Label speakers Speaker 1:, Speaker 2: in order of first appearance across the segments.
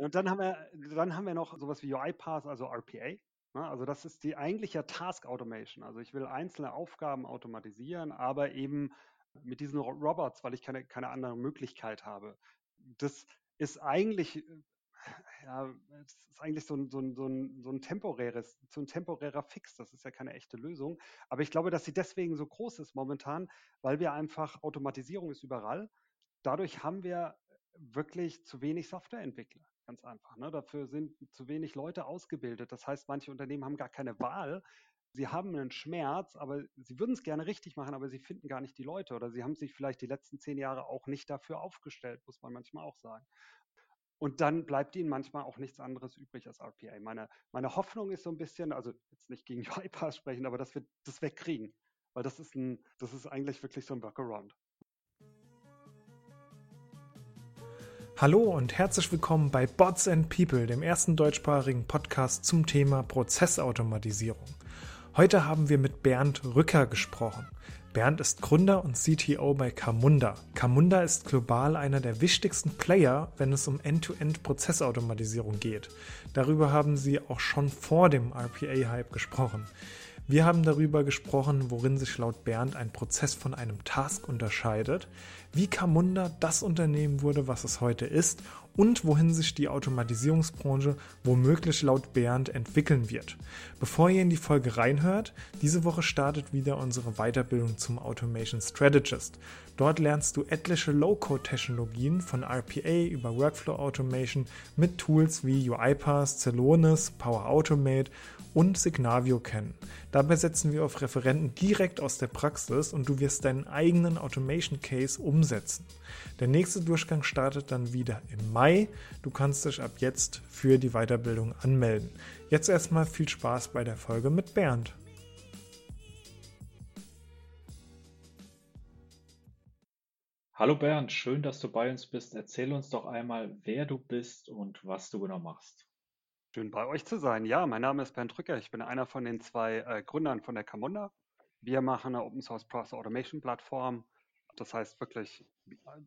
Speaker 1: Und dann haben wir, dann haben wir noch sowas wie UiPath, also RPA. Ne? Also das ist die eigentliche Task Automation. Also ich will einzelne Aufgaben automatisieren, aber eben mit diesen Robots, weil ich keine, keine andere Möglichkeit habe. Das ist eigentlich, äh, ja, es ist eigentlich so ein, so, ein, so, ein, so ein temporäres, so ein temporärer Fix. Das ist ja keine echte Lösung. Aber ich glaube, dass sie deswegen so groß ist momentan, weil wir einfach, Automatisierung ist überall. Dadurch haben wir wirklich zu wenig Softwareentwickler. Ganz einfach. Ne? Dafür sind zu wenig Leute ausgebildet. Das heißt, manche Unternehmen haben gar keine Wahl, sie haben einen Schmerz, aber sie würden es gerne richtig machen, aber sie finden gar nicht die Leute oder sie haben sich vielleicht die letzten zehn Jahre auch nicht dafür aufgestellt, muss man manchmal auch sagen. Und dann bleibt ihnen manchmal auch nichts anderes übrig als RPA. Meine, meine Hoffnung ist so ein bisschen, also jetzt nicht gegen UiPath sprechen, aber dass wir das wegkriegen. Weil das ist ein, das ist eigentlich wirklich so ein Workaround.
Speaker 2: Hallo und herzlich willkommen bei Bots and People, dem ersten deutschsprachigen Podcast zum Thema Prozessautomatisierung. Heute haben wir mit Bernd Rücker gesprochen. Bernd ist Gründer und CTO bei Camunda. Camunda ist global einer der wichtigsten Player, wenn es um End-to-End-Prozessautomatisierung geht. Darüber haben sie auch schon vor dem RPA-Hype gesprochen. Wir haben darüber gesprochen, worin sich laut Bernd ein Prozess von einem Task unterscheidet, wie Camunda das Unternehmen wurde, was es heute ist und wohin sich die Automatisierungsbranche womöglich laut Bernd entwickeln wird. Bevor ihr in die Folge reinhört, diese Woche startet wieder unsere Weiterbildung zum Automation Strategist. Dort lernst du etliche Low-Code-Technologien von RPA über Workflow Automation mit Tools wie UiPath, Celonis, Power Automate und Signavio kennen. Dabei setzen wir auf Referenten direkt aus der Praxis und du wirst deinen eigenen Automation Case umsetzen. Der nächste Durchgang startet dann wieder im Mai. Du kannst dich ab jetzt für die Weiterbildung anmelden. Jetzt erstmal viel Spaß bei der Folge mit Bernd.
Speaker 3: Hallo Bernd, schön, dass du bei uns bist. Erzähl uns doch einmal, wer du bist und was du genau machst.
Speaker 1: Schön bei euch zu sein. Ja, mein Name ist Bernd Drücker. Ich bin einer von den zwei äh, Gründern von der Camunda. Wir machen eine Open Source Process Automation Plattform. Das heißt wirklich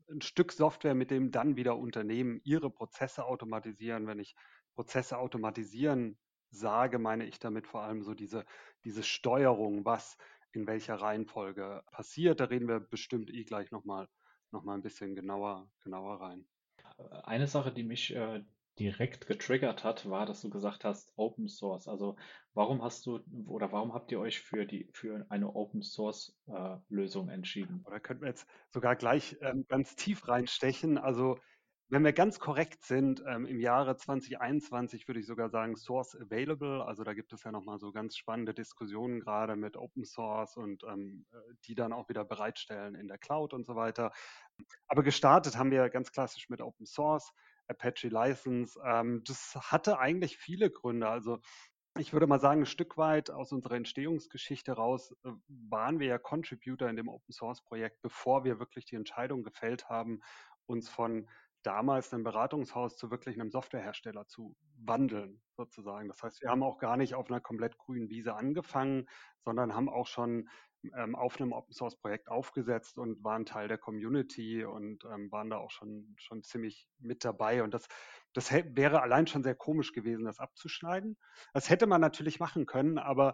Speaker 1: ein Stück Software, mit dem dann wieder Unternehmen ihre Prozesse automatisieren. Wenn ich Prozesse automatisieren sage, meine ich damit vor allem so diese, diese Steuerung, was in welcher Reihenfolge passiert. Da reden wir bestimmt eh gleich nochmal noch mal ein bisschen genauer, genauer rein.
Speaker 3: Eine Sache, die mich äh, direkt getriggert hat, war, dass du gesagt hast, Open Source. Also warum hast du oder warum habt ihr euch für die für eine Open Source äh, Lösung entschieden?
Speaker 1: Oder könnten wir jetzt sogar gleich ähm, ganz tief reinstechen? Also wenn wir ganz korrekt sind, ähm, im Jahre 2021 würde ich sogar sagen Source Available. Also da gibt es ja nochmal so ganz spannende Diskussionen gerade mit Open Source und ähm, äh, die dann auch wieder bereitstellen in der Cloud und so weiter. Aber gestartet haben wir ganz klassisch mit Open Source. Apache License. Ähm, das hatte eigentlich viele Gründe. Also ich würde mal sagen, ein Stück weit aus unserer Entstehungsgeschichte raus äh, waren wir ja Contributor in dem Open Source Projekt, bevor wir wirklich die Entscheidung gefällt haben, uns von damals einem Beratungshaus zu wirklich einem Softwarehersteller zu wandeln, sozusagen. Das heißt, wir haben auch gar nicht auf einer komplett grünen Wiese angefangen, sondern haben auch schon ähm, auf einem Open Source Projekt aufgesetzt und waren Teil der Community und ähm, waren da auch schon, schon ziemlich mit dabei. Und das, das wäre allein schon sehr komisch gewesen, das abzuschneiden. Das hätte man natürlich machen können, aber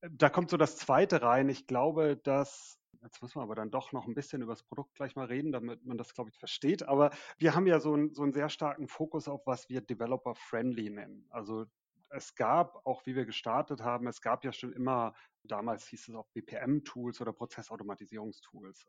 Speaker 1: äh, da kommt so das Zweite rein. Ich glaube, dass Jetzt müssen wir aber dann doch noch ein bisschen über das Produkt gleich mal reden, damit man das, glaube ich, versteht. Aber wir haben ja so, ein, so einen sehr starken Fokus auf, was wir Developer-Friendly nennen. Also es gab, auch wie wir gestartet haben, es gab ja schon immer, damals hieß es auch BPM-Tools oder Prozessautomatisierungstools.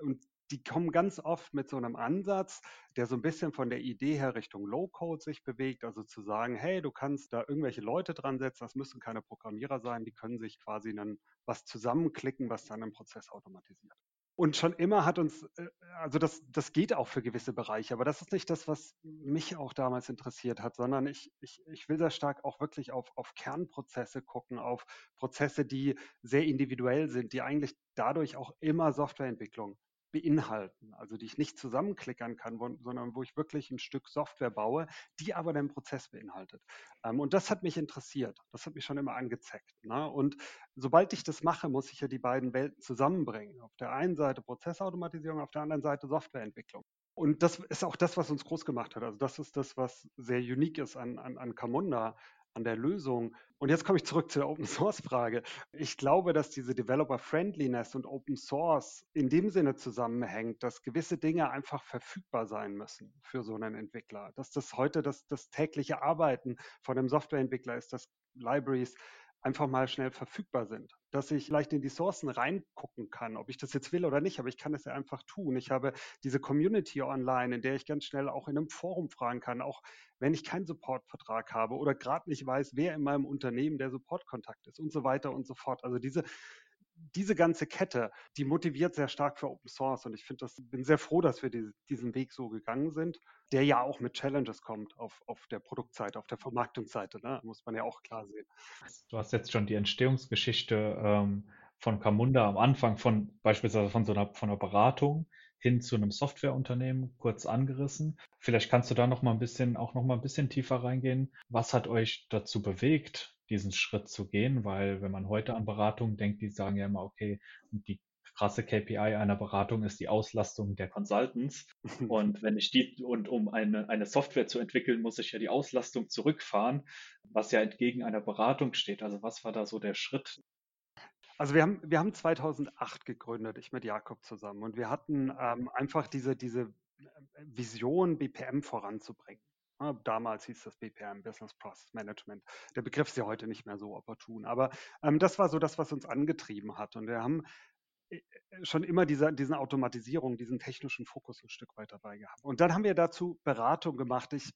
Speaker 1: Und die kommen ganz oft mit so einem Ansatz, der so ein bisschen von der Idee her Richtung Low-Code sich bewegt, also zu sagen, hey, du kannst da irgendwelche Leute dran setzen, das müssen keine Programmierer sein, die können sich quasi dann was zusammenklicken, was dann einen Prozess automatisiert. Und schon immer hat uns, äh, also das, das geht auch für gewisse Bereiche, aber das ist nicht das, was mich auch damals interessiert hat, sondern ich, ich, ich will sehr stark auch wirklich auf, auf Kernprozesse gucken, auf Prozesse, die sehr individuell sind, die eigentlich dadurch auch immer Softwareentwicklung beinhalten, also die ich nicht zusammenklickern kann, wo, sondern wo ich wirklich ein Stück Software baue, die aber den Prozess beinhaltet. Ähm, und das hat mich interessiert. Das hat mich schon immer angezeckt. Ne? Und sobald ich das mache, muss ich ja die beiden Welten zusammenbringen. Auf der einen Seite Prozessautomatisierung, auf der anderen Seite Softwareentwicklung. Und das ist auch das, was uns groß gemacht hat. Also das ist das, was sehr unique ist an, an, an Camunda, an der Lösung. Und jetzt komme ich zurück zur Open Source Frage. Ich glaube, dass diese Developer Friendliness und Open Source in dem Sinne zusammenhängt, dass gewisse Dinge einfach verfügbar sein müssen für so einen Entwickler. Dass das heute das, das tägliche Arbeiten von einem Softwareentwickler ist, dass Libraries einfach mal schnell verfügbar sind. Dass ich leicht in die Sourcen reingucken kann, ob ich das jetzt will oder nicht, aber ich kann es ja einfach tun. Ich habe diese Community online, in der ich ganz schnell auch in einem Forum fragen kann, auch wenn ich keinen Supportvertrag habe oder gerade nicht weiß, wer in meinem Unternehmen der Supportkontakt ist und so weiter und so fort. Also diese diese ganze Kette, die motiviert sehr stark für Open Source und ich finde das, bin sehr froh, dass wir die, diesen Weg so gegangen sind, der ja auch mit Challenges kommt auf, auf der Produktseite, auf der Vermarktungsseite, ne? muss man ja auch klar sehen.
Speaker 3: Du hast jetzt schon die Entstehungsgeschichte ähm, von Camunda am Anfang von beispielsweise von so einer, von einer Beratung hin zu einem Softwareunternehmen kurz angerissen. Vielleicht kannst du da noch mal ein bisschen, auch noch mal ein bisschen tiefer reingehen. Was hat euch dazu bewegt, diesen Schritt zu gehen, weil wenn man heute an Beratung denkt, die sagen ja immer, okay, die krasse KPI einer Beratung ist die Auslastung der Consultants. Und wenn ich die, und um eine, eine Software zu entwickeln, muss ich ja die Auslastung zurückfahren, was ja entgegen einer Beratung steht. Also was war da so der Schritt?
Speaker 1: Also wir haben, wir haben 2008 gegründet, ich mit Jakob zusammen. Und wir hatten ähm, einfach diese, diese Vision, BPM voranzubringen. Damals hieß das BPM, Business Process Management. Der Begriff ist ja heute nicht mehr so opportun. Aber ähm, das war so das, was uns angetrieben hat. Und wir haben äh, äh, schon immer diese, diesen Automatisierung, diesen technischen Fokus ein Stück weit dabei gehabt. Und dann haben wir dazu Beratung gemacht. Ich,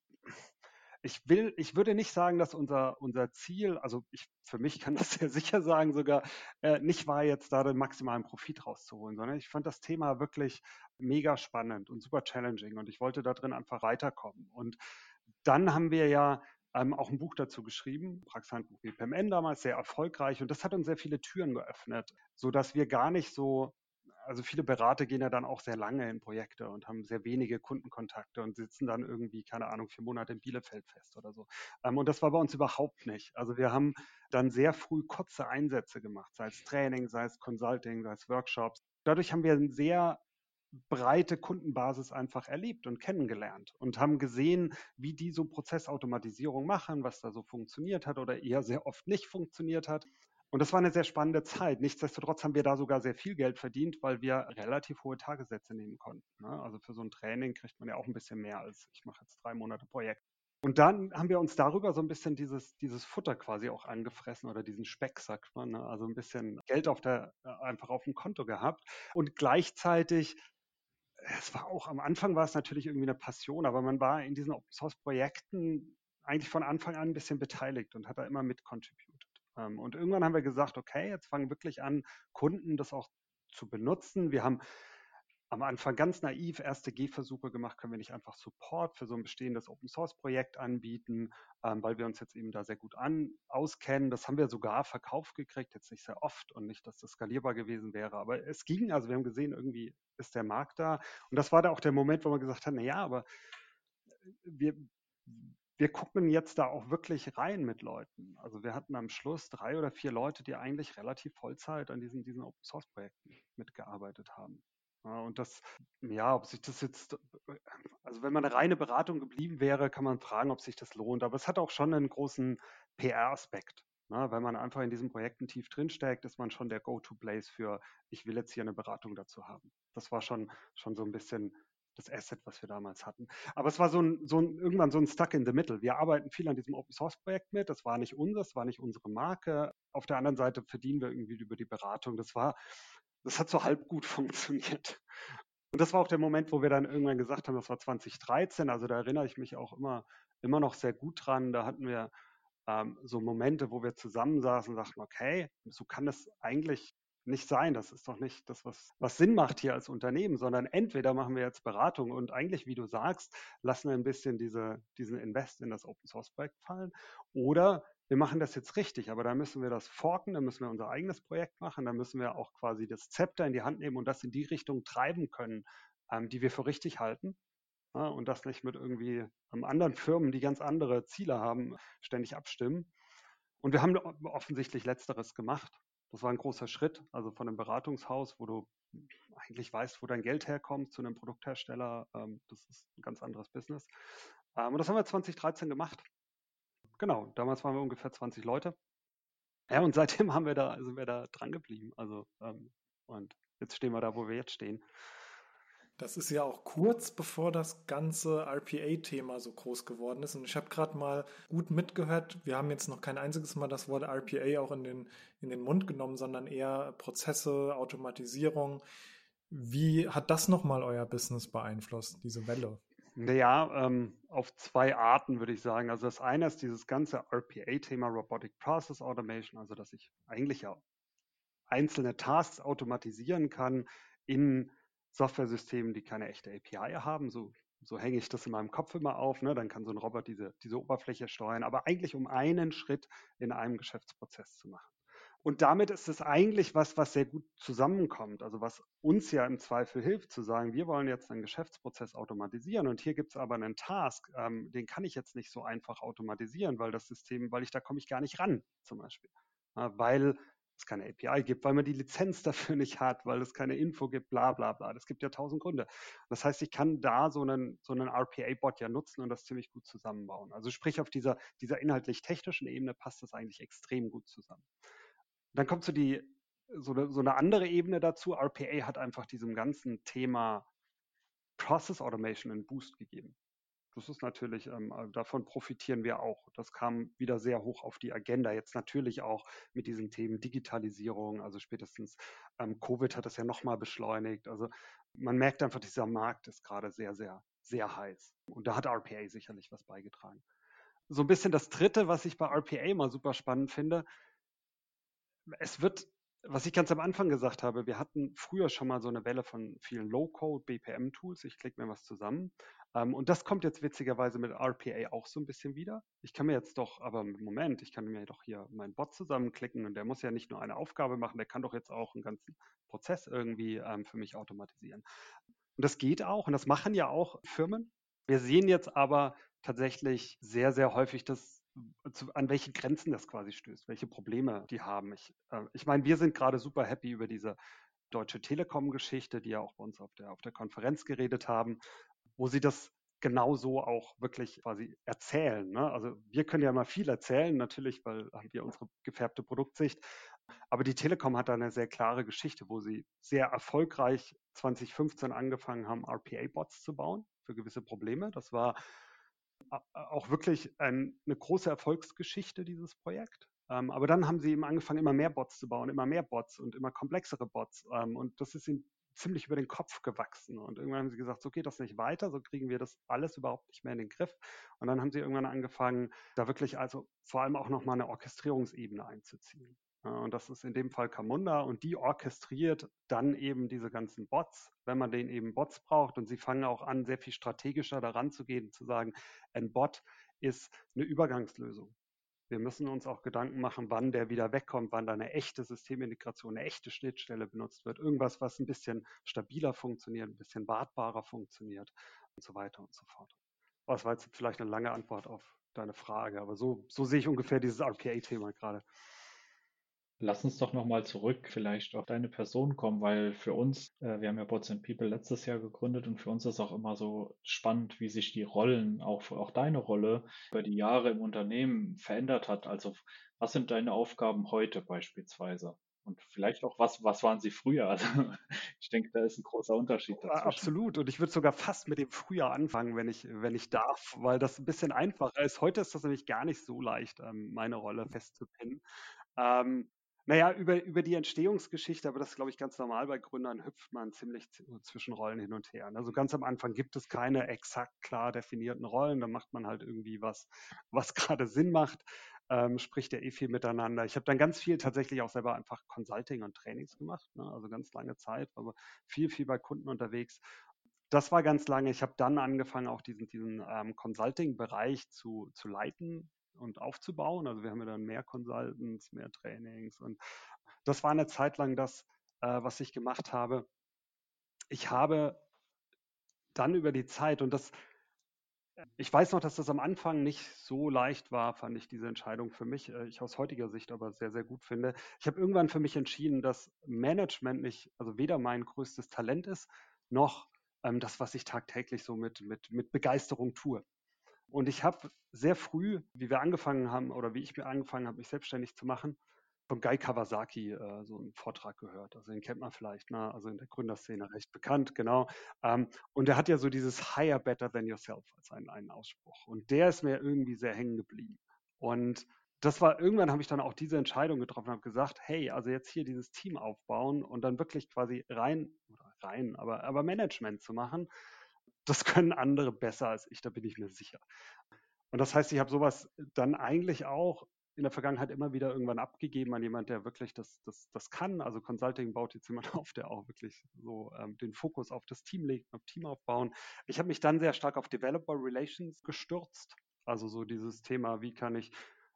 Speaker 1: ich will, ich würde nicht sagen, dass unser, unser Ziel, also ich, für mich kann das sehr sicher sagen, sogar äh, nicht war, jetzt da den maximalen Profit rauszuholen, sondern ich fand das Thema wirklich mega spannend und super challenging und ich wollte da drin einfach weiterkommen. Und dann haben wir ja ähm, auch ein Buch dazu geschrieben, Praxishandbuch BPMN damals, sehr erfolgreich. Und das hat uns sehr viele Türen geöffnet, sodass wir gar nicht so, also viele Berater gehen ja dann auch sehr lange in Projekte und haben sehr wenige Kundenkontakte und sitzen dann irgendwie, keine Ahnung, vier Monate in Bielefeld fest oder so. Ähm, und das war bei uns überhaupt nicht. Also wir haben dann sehr früh kurze Einsätze gemacht, sei es Training, sei es Consulting, sei es Workshops. Dadurch haben wir ein sehr breite Kundenbasis einfach erlebt und kennengelernt und haben gesehen, wie die so Prozessautomatisierung machen, was da so funktioniert hat oder eher sehr oft nicht funktioniert hat. Und das war eine sehr spannende Zeit. Nichtsdestotrotz haben wir da sogar sehr viel Geld verdient, weil wir relativ hohe Tagessätze nehmen konnten. Ne? Also für so ein Training kriegt man ja auch ein bisschen mehr als ich mache jetzt drei Monate Projekt. Und dann haben wir uns darüber so ein bisschen dieses, dieses Futter quasi auch angefressen oder diesen Speck, sagt man. Ne? Also ein bisschen Geld auf der, äh, einfach auf dem Konto gehabt und gleichzeitig es war auch am Anfang war es natürlich irgendwie eine Passion, aber man war in diesen Open Source Projekten eigentlich von Anfang an ein bisschen beteiligt und hat da immer mit contributed. Ähm, und irgendwann haben wir gesagt, okay, jetzt fangen wirklich an, Kunden das auch zu benutzen. Wir haben am Anfang ganz naiv erste Gehversuche gemacht, können wir nicht einfach Support für so ein bestehendes Open Source Projekt anbieten, ähm, weil wir uns jetzt eben da sehr gut an, auskennen. Das haben wir sogar verkauft gekriegt, jetzt nicht sehr oft und nicht, dass das skalierbar gewesen wäre, aber es ging, also wir haben gesehen, irgendwie ist der Markt da. Und das war da auch der Moment, wo man gesagt hat, na ja, aber wir, wir gucken jetzt da auch wirklich rein mit Leuten. Also wir hatten am Schluss drei oder vier Leute, die eigentlich relativ Vollzeit an diesen, diesen Open Source Projekten mitgearbeitet haben. Und das, ja, ob sich das jetzt, also wenn man eine reine Beratung geblieben wäre, kann man fragen, ob sich das lohnt. Aber es hat auch schon einen großen PR-Aspekt. Ne? Wenn man einfach in diesen Projekten tief drinsteckt, ist man schon der Go-to-Place für, ich will jetzt hier eine Beratung dazu haben. Das war schon, schon so ein bisschen das Asset, was wir damals hatten. Aber es war so ein, so ein, irgendwann so ein Stuck in the Middle. Wir arbeiten viel an diesem Open Source Projekt mit. Das war nicht unseres, das war nicht unsere Marke. Auf der anderen Seite verdienen wir irgendwie über die Beratung. Das war das hat so halb gut funktioniert. Und das war auch der Moment, wo wir dann irgendwann gesagt haben, das war 2013, also da erinnere ich mich auch immer, immer noch sehr gut dran. Da hatten wir ähm, so Momente, wo wir zusammensaßen und sagten, okay, so kann das eigentlich nicht sein. Das ist doch nicht das, was, was Sinn macht hier als Unternehmen, sondern entweder machen wir jetzt Beratung und eigentlich, wie du sagst, lassen wir ein bisschen diese, diesen Invest in das Open Source Projekt fallen oder wir machen das jetzt richtig, aber da müssen wir das forken, da müssen wir unser eigenes Projekt machen, da müssen wir auch quasi das Zepter in die Hand nehmen und das in die Richtung treiben können, ähm, die wir für richtig halten. Ja, und das nicht mit irgendwie ähm, anderen Firmen, die ganz andere Ziele haben, ständig abstimmen. Und wir haben offensichtlich Letzteres gemacht. Das war ein großer Schritt, also von einem Beratungshaus, wo du eigentlich weißt, wo dein Geld herkommt, zu einem Produkthersteller. Ähm, das ist ein ganz anderes Business. Ähm, und das haben wir 2013 gemacht. Genau, damals waren wir ungefähr 20 Leute. Ja, und seitdem haben wir da, sind wir da dran geblieben. Also, ähm, und jetzt stehen wir da, wo wir jetzt stehen.
Speaker 2: Das ist ja auch kurz bevor das ganze RPA-Thema so groß geworden ist. Und ich habe gerade mal gut mitgehört. Wir haben jetzt noch kein einziges Mal das Wort RPA auch in den, in den Mund genommen, sondern eher Prozesse, Automatisierung. Wie hat das nochmal euer Business beeinflusst, diese Welle?
Speaker 1: Naja, ähm, auf zwei Arten würde ich sagen. Also das eine ist dieses ganze RPA-Thema Robotic Process Automation, also dass ich eigentlich ja einzelne Tasks automatisieren kann in Software-Systemen, die keine echte API haben. So, so hänge ich das in meinem Kopf immer auf. Ne? Dann kann so ein Roboter diese, diese Oberfläche steuern, aber eigentlich um einen Schritt in einem Geschäftsprozess zu machen. Und damit ist es eigentlich was, was sehr gut zusammenkommt. Also was uns ja im Zweifel hilft, zu sagen, wir wollen jetzt einen Geschäftsprozess automatisieren und hier gibt es aber einen Task, ähm, den kann ich jetzt nicht so einfach automatisieren, weil das System, weil ich da komme ich gar nicht ran, zum Beispiel. Ja, weil es keine API gibt, weil man die Lizenz dafür nicht hat, weil es keine Info gibt, bla bla bla. Das gibt ja tausend Gründe. Das heißt, ich kann da so einen, so einen RPA-Bot ja nutzen und das ziemlich gut zusammenbauen. Also sprich, auf dieser, dieser inhaltlich-technischen Ebene passt das eigentlich extrem gut zusammen. Dann kommt so die, so eine, so eine andere Ebene dazu. RPA hat einfach diesem ganzen Thema Process Automation einen Boost gegeben. Das ist natürlich, ähm, äh, davon profitieren wir auch. Das kam wieder sehr hoch auf die Agenda. Jetzt natürlich auch mit diesen Themen Digitalisierung. Also spätestens ähm, Covid hat das ja nochmal beschleunigt. Also man merkt einfach, dieser Markt ist gerade sehr, sehr, sehr heiß. Und da hat RPA sicherlich was beigetragen. So ein bisschen das Dritte, was ich bei RPA mal super spannend finde. Es wird was ich ganz am Anfang gesagt habe, wir hatten früher schon mal so eine Welle von vielen Low-Code, BPM-Tools. Ich klicke mir was zusammen. Ähm, und das kommt jetzt witzigerweise mit RPA auch so ein bisschen wieder. Ich kann mir jetzt doch, aber Moment, ich kann mir doch hier meinen Bot zusammenklicken und der muss ja nicht nur eine Aufgabe machen, der kann doch jetzt auch einen ganzen Prozess irgendwie ähm, für mich automatisieren. Und das geht auch und das machen ja auch Firmen. Wir sehen jetzt aber tatsächlich sehr, sehr häufig, dass zu, an welche Grenzen das quasi stößt, welche Probleme die haben. Ich, äh, ich meine, wir sind gerade super happy über diese Deutsche Telekom-Geschichte, die ja auch bei uns auf der, auf der Konferenz geredet haben wo sie das genauso auch wirklich quasi erzählen. Ne? Also wir können ja mal viel erzählen, natürlich, weil haben wir unsere gefärbte Produktsicht. Aber die Telekom hat da eine sehr klare Geschichte, wo sie sehr erfolgreich 2015 angefangen haben, RPA-Bots zu bauen für gewisse Probleme. Das war auch wirklich ein, eine große Erfolgsgeschichte, dieses Projekt. Ähm, aber dann haben sie eben angefangen, immer mehr Bots zu bauen, immer mehr Bots und immer komplexere Bots. Ähm, und das ist ihnen ziemlich über den Kopf gewachsen. Und irgendwann haben sie gesagt, so geht das nicht weiter, so kriegen wir das alles überhaupt nicht mehr in den Griff. Und dann haben sie irgendwann angefangen, da wirklich also vor allem auch nochmal eine Orchestrierungsebene einzuziehen. Und das ist in dem Fall Camunda und die orchestriert dann eben diese ganzen Bots, wenn man den eben Bots braucht. Und sie fangen auch an, sehr viel strategischer daran zu gehen, zu sagen, ein Bot ist eine Übergangslösung. Wir müssen uns auch Gedanken machen, wann der wieder wegkommt, wann da eine echte Systemintegration, eine echte Schnittstelle benutzt wird. Irgendwas, was ein bisschen stabiler funktioniert, ein bisschen wartbarer funktioniert und so weiter und so fort. Das war jetzt vielleicht eine lange Antwort auf deine Frage, aber so, so sehe ich ungefähr dieses RPA-Thema gerade.
Speaker 3: Lass uns doch nochmal zurück vielleicht auf deine Person kommen, weil für uns, äh, wir haben ja Bots and People letztes Jahr gegründet und für uns ist auch immer so spannend, wie sich die Rollen, auch, auch deine Rolle über die Jahre im Unternehmen verändert hat. Also was sind deine Aufgaben heute beispielsweise? Und vielleicht auch, was, was waren sie früher? Also ich denke, da ist ein großer Unterschied
Speaker 1: dazwischen. Absolut. Und ich würde sogar fast mit dem früher anfangen, wenn ich, wenn ich darf, weil das ein bisschen einfacher ist. Heute ist das nämlich gar nicht so leicht, ähm, meine Rolle festzupinnen. Ähm, naja, über, über die Entstehungsgeschichte, aber das ist, glaube ich, ganz normal bei Gründern, hüpft man ziemlich zwischen Rollen hin und her. Also ganz am Anfang gibt es keine exakt klar definierten Rollen, da macht man halt irgendwie was, was gerade Sinn macht, ähm, spricht ja eh viel miteinander. Ich habe dann ganz viel tatsächlich auch selber einfach Consulting und Trainings gemacht, ne? also ganz lange Zeit, aber viel, viel bei Kunden unterwegs. Das war ganz lange. Ich habe dann angefangen, auch diesen, diesen ähm, Consulting-Bereich zu, zu leiten, und aufzubauen. Also wir haben ja dann mehr Consultants, mehr Trainings und das war eine Zeit lang das, äh, was ich gemacht habe. Ich habe dann über die Zeit und das ich weiß noch, dass das am Anfang nicht so leicht war, fand ich diese Entscheidung für mich, äh, ich aus heutiger Sicht aber sehr, sehr gut finde. Ich habe irgendwann für mich entschieden, dass Management nicht, also weder mein größtes Talent ist, noch ähm, das, was ich tagtäglich so mit, mit, mit Begeisterung tue. Und ich habe sehr früh, wie wir angefangen haben oder wie ich mir angefangen habe, mich selbstständig zu machen, von Guy Kawasaki äh, so einen Vortrag gehört. Also den kennt man vielleicht, ne? also in der Gründerszene recht bekannt, genau. Ähm, und der hat ja so dieses Hire better than yourself als einen, einen Ausspruch. Und der ist mir irgendwie sehr hängen geblieben. Und das war, irgendwann habe ich dann auch diese Entscheidung getroffen und habe gesagt, hey, also jetzt hier dieses Team aufbauen und dann wirklich quasi rein, rein, aber, aber Management zu machen, das können andere besser als ich, da bin ich mir sicher. Und das heißt, ich habe sowas dann eigentlich auch in der Vergangenheit immer wieder irgendwann abgegeben an jemand, der wirklich das, das, das kann. Also Consulting baut jetzt jemand auf, der auch wirklich so ähm, den Fokus auf das Team legt, auf Team aufbauen. Ich habe mich dann sehr stark auf Developer Relations gestürzt. Also so dieses Thema, wie kann ich,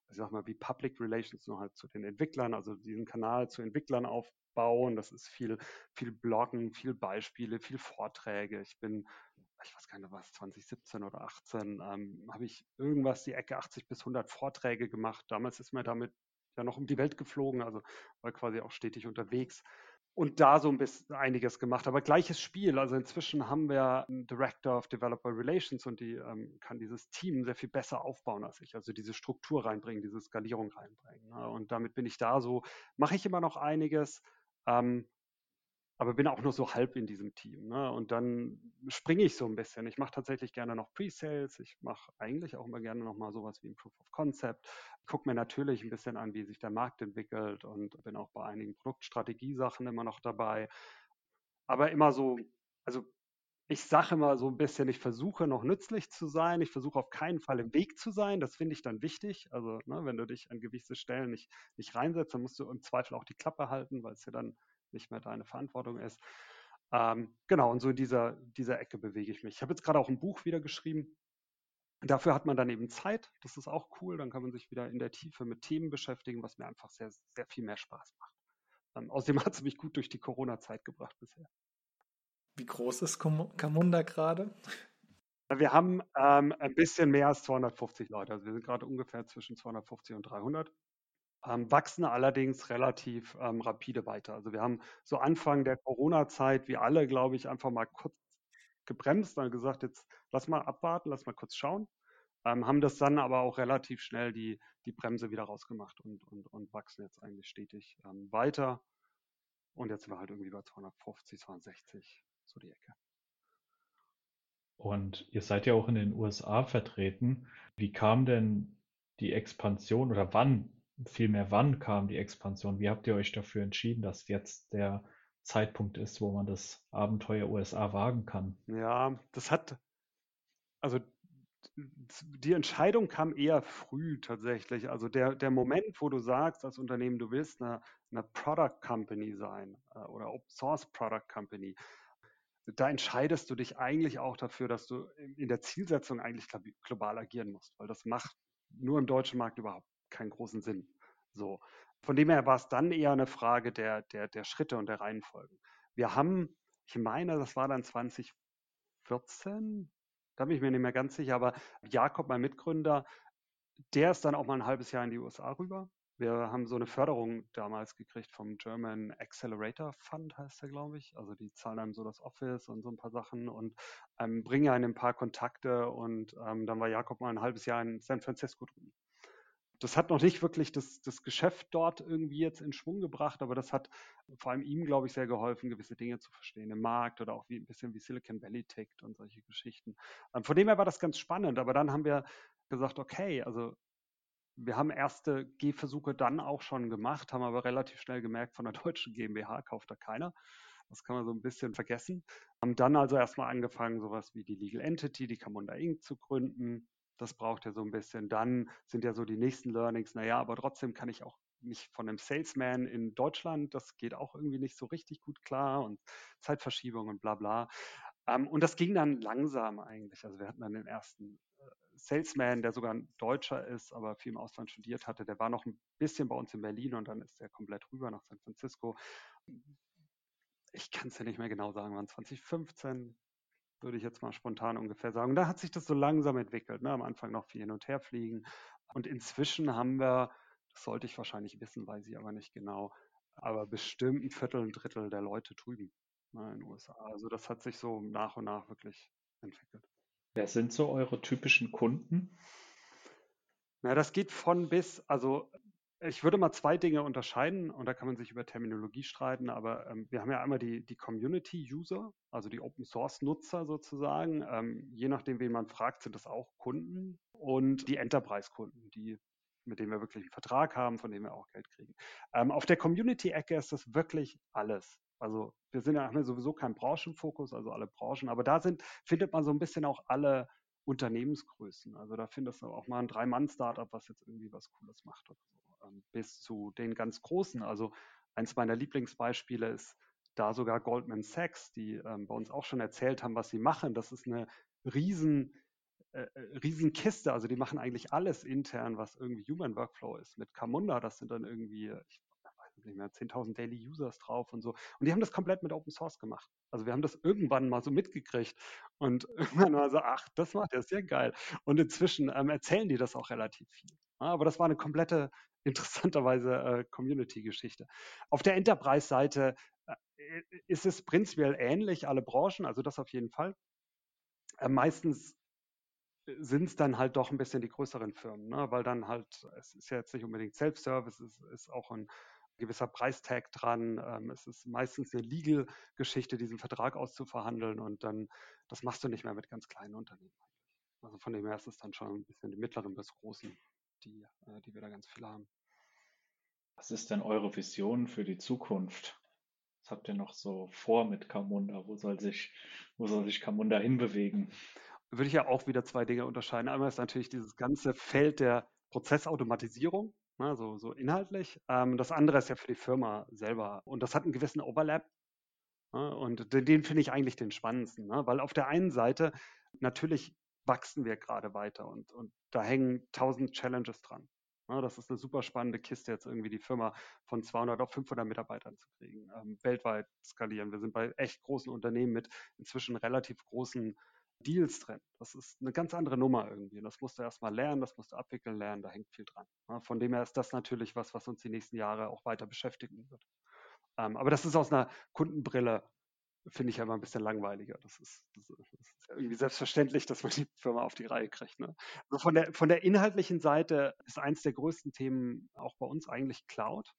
Speaker 1: ich sag mal, wie Public Relations nur halt zu den Entwicklern, also diesen Kanal zu Entwicklern aufbauen. Das ist viel, viel Bloggen, viel Beispiele, viel Vorträge. Ich bin ich weiß gar nicht, was, 2017 oder 18, ähm, habe ich irgendwas die Ecke 80 bis 100 Vorträge gemacht. Damals ist mir damit ja noch um die Welt geflogen, also war quasi auch stetig unterwegs und da so ein bisschen einiges gemacht. Aber gleiches Spiel. Also inzwischen haben wir einen Director of Developer Relations und die ähm, kann dieses Team sehr viel besser aufbauen als ich. Also diese Struktur reinbringen, diese Skalierung reinbringen. Ne? Und damit bin ich da so, mache ich immer noch einiges. Ähm, aber bin auch nur so halb in diesem Team. Ne? Und dann springe ich so ein bisschen. Ich mache tatsächlich gerne noch Pre-Sales. Ich mache eigentlich auch immer gerne noch mal sowas wie ein Proof of Concept. Gucke mir natürlich ein bisschen an, wie sich der Markt entwickelt und bin auch bei einigen Produktstrategiesachen immer noch dabei. Aber immer so, also ich sage immer so ein bisschen, ich versuche noch nützlich zu sein. Ich versuche auf keinen Fall im Weg zu sein. Das finde ich dann wichtig. Also ne, wenn du dich an gewisse Stellen nicht, nicht reinsetzt, dann musst du im Zweifel auch die Klappe halten, weil es ja dann nicht mehr deine Verantwortung ist. Ähm, genau, und so in dieser, dieser Ecke bewege ich mich. Ich habe jetzt gerade auch ein Buch wieder geschrieben. Dafür hat man dann eben Zeit. Das ist auch cool. Dann kann man sich wieder in der Tiefe mit Themen beschäftigen, was mir einfach sehr, sehr viel mehr Spaß macht. Ähm, außerdem hat es mich gut durch die Corona-Zeit gebracht bisher.
Speaker 2: Wie groß ist Camunda gerade?
Speaker 1: Wir haben ähm, ein bisschen mehr als 250 Leute. Also wir sind gerade ungefähr zwischen 250 und 300 ähm, wachsen allerdings relativ ähm, rapide weiter. Also wir haben so Anfang der Corona-Zeit, wie alle, glaube ich, einfach mal kurz gebremst und gesagt, jetzt lass mal abwarten, lass mal kurz schauen. Ähm, haben das dann aber auch relativ schnell die, die Bremse wieder rausgemacht und, und, und wachsen jetzt eigentlich stetig ähm, weiter. Und jetzt sind wir halt irgendwie bei 250, 260, so die Ecke.
Speaker 3: Und ihr seid ja auch in den USA vertreten. Wie kam denn die Expansion oder wann vielmehr, wann kam die Expansion? Wie habt ihr euch dafür entschieden, dass jetzt der Zeitpunkt ist, wo man das Abenteuer USA wagen kann?
Speaker 1: Ja, das hat, also die Entscheidung kam eher früh tatsächlich. Also der, der Moment, wo du sagst als Unternehmen, du willst eine, eine Product Company sein äh, oder Open Source Product Company, da entscheidest du dich eigentlich auch dafür, dass du in der Zielsetzung eigentlich global agieren musst, weil das macht nur im deutschen Markt überhaupt keinen großen Sinn. So. Von dem her war es dann eher eine Frage der, der, der Schritte und der Reihenfolgen. Wir haben, ich meine, das war dann 2014, da bin ich mir nicht mehr ganz sicher, aber Jakob, mein Mitgründer, der ist dann auch mal ein halbes Jahr in die USA rüber. Wir haben so eine Förderung damals gekriegt vom German Accelerator Fund, heißt der, glaube ich. Also die zahlen einem so das Office und so ein paar Sachen und ähm, bringen einem ein paar Kontakte. Und ähm, dann war Jakob mal ein halbes Jahr in San Francisco drüben das hat noch nicht wirklich das, das Geschäft dort irgendwie jetzt in Schwung gebracht, aber das hat vor allem ihm, glaube ich, sehr geholfen, gewisse Dinge zu verstehen im Markt oder auch wie, ein bisschen wie Silicon Valley tickt und solche Geschichten. Ähm, von dem her war das ganz spannend, aber dann haben wir gesagt, okay, also wir haben erste Gehversuche dann auch schon gemacht, haben aber relativ schnell gemerkt, von der deutschen GmbH kauft da keiner. Das kann man so ein bisschen vergessen. Haben dann also erstmal angefangen, sowas wie die Legal Entity, die Camunda Inc. zu gründen das braucht ja so ein bisschen. Dann sind ja so die nächsten Learnings, naja, aber trotzdem kann ich auch nicht von einem Salesman in Deutschland, das geht auch irgendwie nicht so richtig gut klar und Zeitverschiebung und bla bla. Ähm, und das ging dann langsam eigentlich. Also wir hatten dann den ersten äh, Salesman, der sogar ein Deutscher ist, aber viel im Ausland studiert hatte, der war noch ein bisschen bei uns in Berlin und dann ist er komplett rüber nach San Francisco. Ich kann es ja nicht mehr genau sagen, wann 2015, würde ich jetzt mal spontan ungefähr sagen. Und da hat sich das so langsam entwickelt. Ne? Am Anfang noch viel hin und her fliegen. Und inzwischen haben wir, das sollte ich wahrscheinlich wissen, weiß ich aber nicht genau, aber bestimmt ein Viertel, ein Drittel der Leute drüben ne, in den USA. Also das hat sich so nach und nach wirklich entwickelt.
Speaker 3: Wer sind so eure typischen Kunden?
Speaker 1: Na, das geht von bis, also ich würde mal zwei Dinge unterscheiden und da kann man sich über Terminologie streiten, aber ähm, wir haben ja einmal die, die Community-User, also die Open-Source-Nutzer sozusagen. Ähm, je nachdem, wen man fragt, sind das auch Kunden und die Enterprise-Kunden, die mit denen wir wirklich einen Vertrag haben, von dem wir auch Geld kriegen. Ähm, auf der Community-Ecke ist das wirklich alles. Also wir sind ja sowieso kein Branchenfokus, also alle Branchen, aber da sind, findet man so ein bisschen auch alle Unternehmensgrößen. Also da findest du auch mal ein Drei-Mann-Startup, was jetzt irgendwie was Cooles macht oder so, bis zu den ganz Großen. Also eins meiner Lieblingsbeispiele ist da sogar Goldman Sachs, die ähm, bei uns auch schon erzählt haben, was sie machen. Das ist eine riesen, äh, äh Riesenkiste. Also die machen eigentlich alles intern, was irgendwie Human Workflow ist. Mit Camunda, das sind dann irgendwie, ich nicht mehr, 10.000 Daily Users drauf und so. Und die haben das komplett mit Open Source gemacht. Also wir haben das irgendwann mal so mitgekriegt und irgendwann mal so, ach, das macht ja sehr geil. Und inzwischen ähm, erzählen die das auch relativ viel. Aber das war eine komplette, interessanterweise äh, Community-Geschichte. Auf der Enterprise-Seite äh, ist es prinzipiell ähnlich, alle Branchen, also das auf jeden Fall. Äh, meistens sind es dann halt doch ein bisschen die größeren Firmen, ne? weil dann halt, es ist ja jetzt nicht unbedingt Self-Service, es ist auch ein gewisser Preistag dran. Ähm, es ist meistens eine Legal-Geschichte, diesen Vertrag auszuverhandeln und dann, das machst du nicht mehr mit ganz kleinen Unternehmen. Also von dem her ist es dann schon ein bisschen die mittleren bis großen, die, äh, die wir da ganz viele haben.
Speaker 3: Was ist denn eure Vision für die Zukunft? Was habt ihr noch so vor mit Camunda? Wo soll sich, wo soll sich Camunda hinbewegen?
Speaker 1: Würde ich ja auch wieder zwei Dinge unterscheiden. Einmal ist natürlich dieses ganze Feld der Prozessautomatisierung, ne, so, so inhaltlich. Ähm, das andere ist ja für die Firma selber. Und das hat einen gewissen Overlap. Ne, und den, den finde ich eigentlich den spannendsten, ne, weil auf der einen Seite natürlich wachsen wir gerade weiter und, und da hängen tausend Challenges dran. Ne, das ist eine super spannende Kiste, jetzt irgendwie die Firma von 200 auf 500 Mitarbeitern zu kriegen, ähm, weltweit skalieren. Wir sind bei echt großen Unternehmen mit inzwischen relativ großen Deals drin. Das ist eine ganz andere Nummer irgendwie. Das musst du erstmal lernen, das musst du abwickeln lernen, da hängt viel dran. Von dem her ist das natürlich was, was uns die nächsten Jahre auch weiter beschäftigen wird. Ähm, aber das ist aus einer Kundenbrille, finde ich ja immer ein bisschen langweiliger. Das ist, das ist irgendwie selbstverständlich, dass man die Firma auf die Reihe kriegt. Ne? Also von, der, von der inhaltlichen Seite ist eins der größten Themen auch bei uns eigentlich Cloud.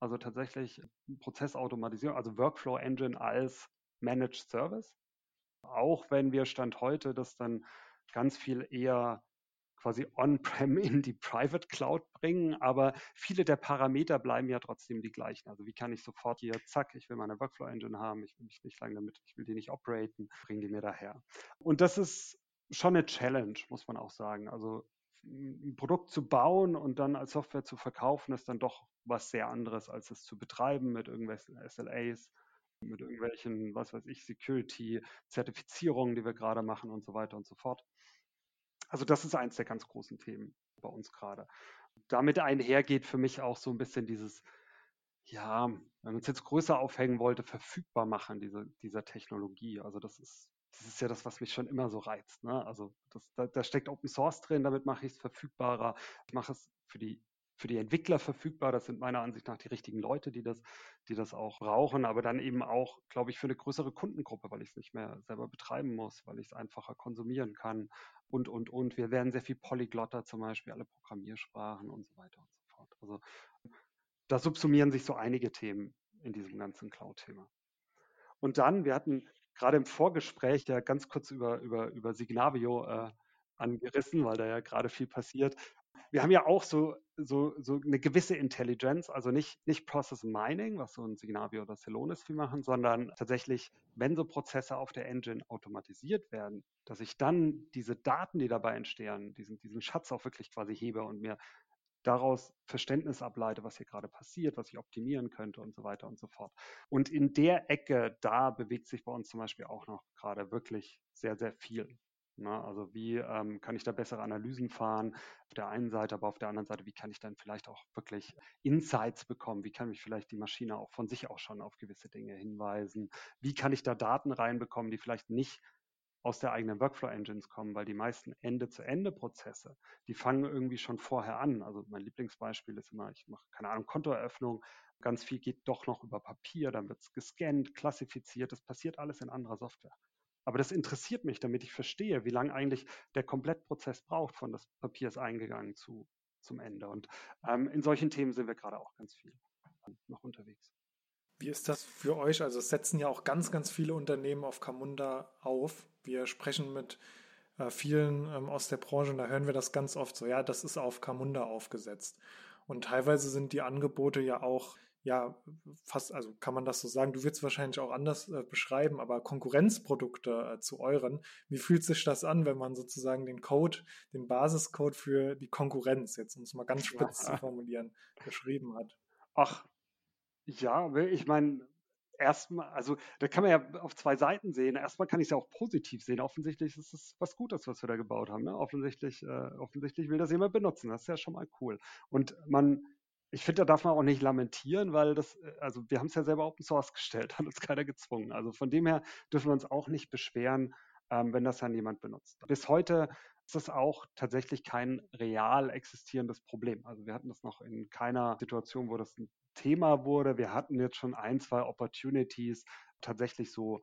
Speaker 1: Also tatsächlich Prozessautomatisierung, also Workflow Engine als Managed Service auch wenn wir Stand heute das dann ganz viel eher quasi on-prem in die Private Cloud bringen, aber viele der Parameter bleiben ja trotzdem die gleichen. Also wie kann ich sofort hier, zack, ich will meine Workflow Engine haben, ich will mich nicht lange damit, ich will die nicht operaten, bringen die mir daher. Und das ist schon eine Challenge, muss man auch sagen. Also ein Produkt zu bauen und dann als Software zu verkaufen, ist dann doch was sehr anderes, als es zu betreiben mit irgendwelchen SLAs mit irgendwelchen, was weiß ich, Security-Zertifizierungen, die wir gerade machen und so weiter und so fort. Also das ist eins der ganz großen Themen bei uns gerade. Damit einhergeht für mich auch so ein bisschen dieses, ja, wenn man es jetzt größer aufhängen wollte, verfügbar machen diese, dieser Technologie. Also das ist, das ist ja das, was mich schon immer so reizt. Ne? Also das, da, da steckt Open Source drin, damit mache ich es verfügbarer. Ich mache es für die für die Entwickler verfügbar. Das sind meiner Ansicht nach die richtigen Leute, die das, die das auch brauchen, aber dann eben auch, glaube ich, für eine größere Kundengruppe, weil ich es nicht mehr selber betreiben muss, weil ich es einfacher konsumieren kann und, und, und. Wir werden sehr viel Polyglotter zum Beispiel, alle Programmiersprachen und so weiter und so fort. Also da subsumieren sich so einige Themen in diesem ganzen Cloud-Thema. Und dann, wir hatten gerade im Vorgespräch ja ganz kurz über, über, über Signavio äh, angerissen, weil da ja gerade viel passiert wir haben ja auch so, so, so eine gewisse Intelligence, also nicht, nicht Process Mining, was so ein Signavio oder Celonis viel machen, sondern tatsächlich, wenn so Prozesse auf der Engine automatisiert werden, dass ich dann diese Daten, die dabei entstehen, diesen, diesen Schatz auch wirklich quasi hebe und mir daraus Verständnis ableite, was hier gerade passiert, was ich optimieren könnte und so weiter und so fort. Und in der Ecke, da bewegt sich bei uns zum Beispiel auch noch gerade wirklich sehr, sehr viel. Ne? Also wie ähm, kann ich da bessere Analysen fahren auf der einen Seite, aber auf der anderen Seite, wie kann ich dann vielleicht auch wirklich Insights bekommen? Wie kann mich vielleicht die Maschine auch von sich auch schon auf gewisse Dinge hinweisen? Wie kann ich da Daten reinbekommen, die vielleicht nicht aus der eigenen Workflow-Engines kommen, weil die meisten Ende-zu-Ende-Prozesse, die fangen irgendwie schon vorher an. Also mein Lieblingsbeispiel ist immer, ich mache, keine Ahnung, Kontoeröffnung, ganz viel geht doch noch über Papier, dann wird es gescannt, klassifiziert, das passiert alles in anderer Software. Aber das interessiert mich, damit ich verstehe, wie lange eigentlich der Komplettprozess braucht, von das Papier ist eingegangen zu, zum Ende. Und ähm, in solchen Themen sind wir gerade auch ganz viel noch unterwegs.
Speaker 2: Wie ist das für euch? Also es setzen ja auch ganz, ganz viele Unternehmen auf Camunda auf. Wir sprechen mit äh, vielen ähm, aus der Branche und da hören wir das ganz oft so, ja, das ist auf Camunda aufgesetzt. Und teilweise sind die Angebote ja auch, ja, fast, also kann man das so sagen, du wirst wahrscheinlich auch anders äh, beschreiben, aber Konkurrenzprodukte äh, zu euren. Wie fühlt sich das an, wenn man sozusagen den Code, den Basiscode für die Konkurrenz, jetzt um es mal ganz spitz ja. zu formulieren, geschrieben hat?
Speaker 1: Ach, ja, ich meine, erstmal, also da kann man ja auf zwei Seiten sehen. Erstmal kann ich es ja auch positiv sehen. Offensichtlich ist es was Gutes, was wir da gebaut haben. Ne? Offensichtlich, äh, offensichtlich will das jemand benutzen. Das ist ja schon mal cool. Und man, ich finde, da darf man auch nicht lamentieren, weil das, äh, also wir haben es ja selber Open Source gestellt, hat uns keiner gezwungen. Also von dem her dürfen wir uns auch nicht beschweren, ähm, wenn das dann jemand benutzt. Bis heute ist das auch tatsächlich kein real existierendes Problem. Also wir hatten das noch in keiner Situation, wo das ein Thema wurde. Wir hatten jetzt schon ein, zwei Opportunities, tatsächlich so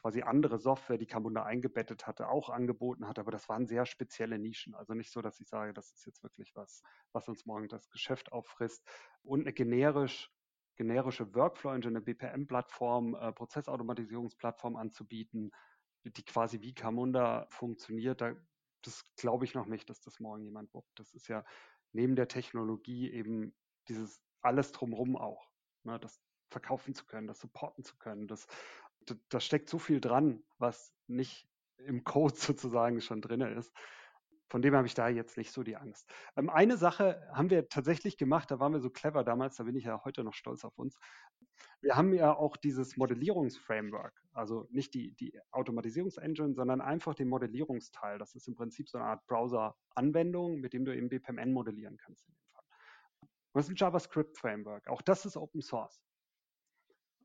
Speaker 1: quasi andere Software, die Camunda eingebettet hatte, auch angeboten hat, aber das waren sehr spezielle Nischen. Also nicht so, dass ich sage, das ist jetzt wirklich was, was uns morgen das Geschäft auffrisst. Und eine generisch, generische Workflow-Engine, eine BPM-Plattform, äh, Prozessautomatisierungsplattform anzubieten, die quasi wie Camunda funktioniert, da, das glaube ich noch nicht, dass das morgen jemand wuppt. Das ist ja neben der Technologie eben dieses alles drumherum auch. Ne, das verkaufen zu können, das supporten zu können. Das, da steckt so viel dran, was nicht im Code sozusagen schon drin ist. Von dem habe ich da jetzt nicht so die Angst. Ähm, eine Sache haben wir tatsächlich gemacht, da waren wir so clever damals, da bin ich ja heute noch stolz auf uns. Wir haben ja auch dieses Modellierungsframework, also nicht die, die Automatisierungsengine, sondern einfach den Modellierungsteil. Das ist im Prinzip so eine Art Browser-Anwendung, mit dem du eben BPMN modellieren kannst in dem Fall. Das ist ein JavaScript-Framework. Auch das ist Open Source.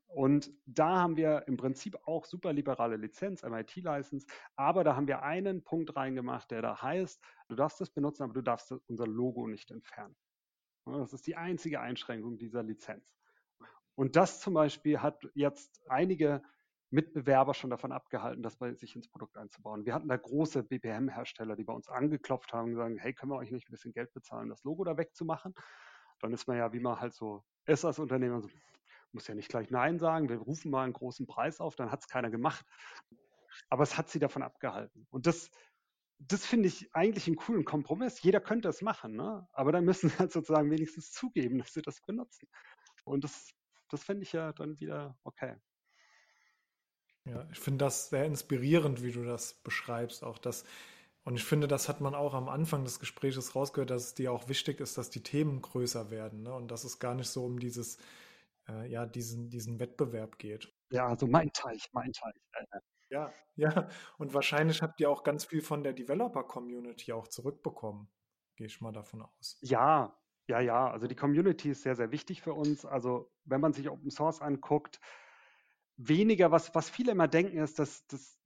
Speaker 1: Und da haben wir im Prinzip auch super liberale Lizenz, MIT-License, aber da haben wir einen Punkt reingemacht, der da heißt, du darfst es benutzen, aber du darfst unser Logo nicht entfernen. Das ist die einzige Einschränkung dieser Lizenz. Und das zum Beispiel hat jetzt einige Mitbewerber schon davon abgehalten, das bei sich ins Produkt einzubauen. Wir hatten da große BPM-Hersteller, die bei uns angeklopft haben und gesagt, hey, können wir euch nicht ein bisschen Geld bezahlen, das Logo da wegzumachen? dann ist man ja, wie man halt so ist als Unternehmer, so, muss ja nicht gleich Nein sagen, wir rufen mal einen großen Preis auf, dann hat es keiner gemacht. Aber es hat sie davon abgehalten. Und das, das finde ich eigentlich einen coolen Kompromiss. Jeder könnte es machen, ne? aber dann müssen sie halt sozusagen wenigstens zugeben, dass sie das benutzen. Und das, das finde ich ja dann wieder okay.
Speaker 2: Ja, ich finde das sehr inspirierend, wie du das beschreibst, auch dass und ich finde, das hat man auch am Anfang des Gesprächs rausgehört, dass es dir auch wichtig ist, dass die Themen größer werden ne? und dass es gar nicht so um dieses, äh, ja, diesen, diesen Wettbewerb geht.
Speaker 1: Ja, also mein Teich, mein Teich.
Speaker 2: Äh. Ja, ja. Und wahrscheinlich habt ihr auch ganz viel von der Developer-Community auch zurückbekommen. Gehe ich mal davon aus.
Speaker 1: Ja, ja, ja. Also die Community ist sehr, sehr wichtig für uns. Also wenn man sich Open Source anguckt, weniger, was, was viele immer denken, ist, dass, dass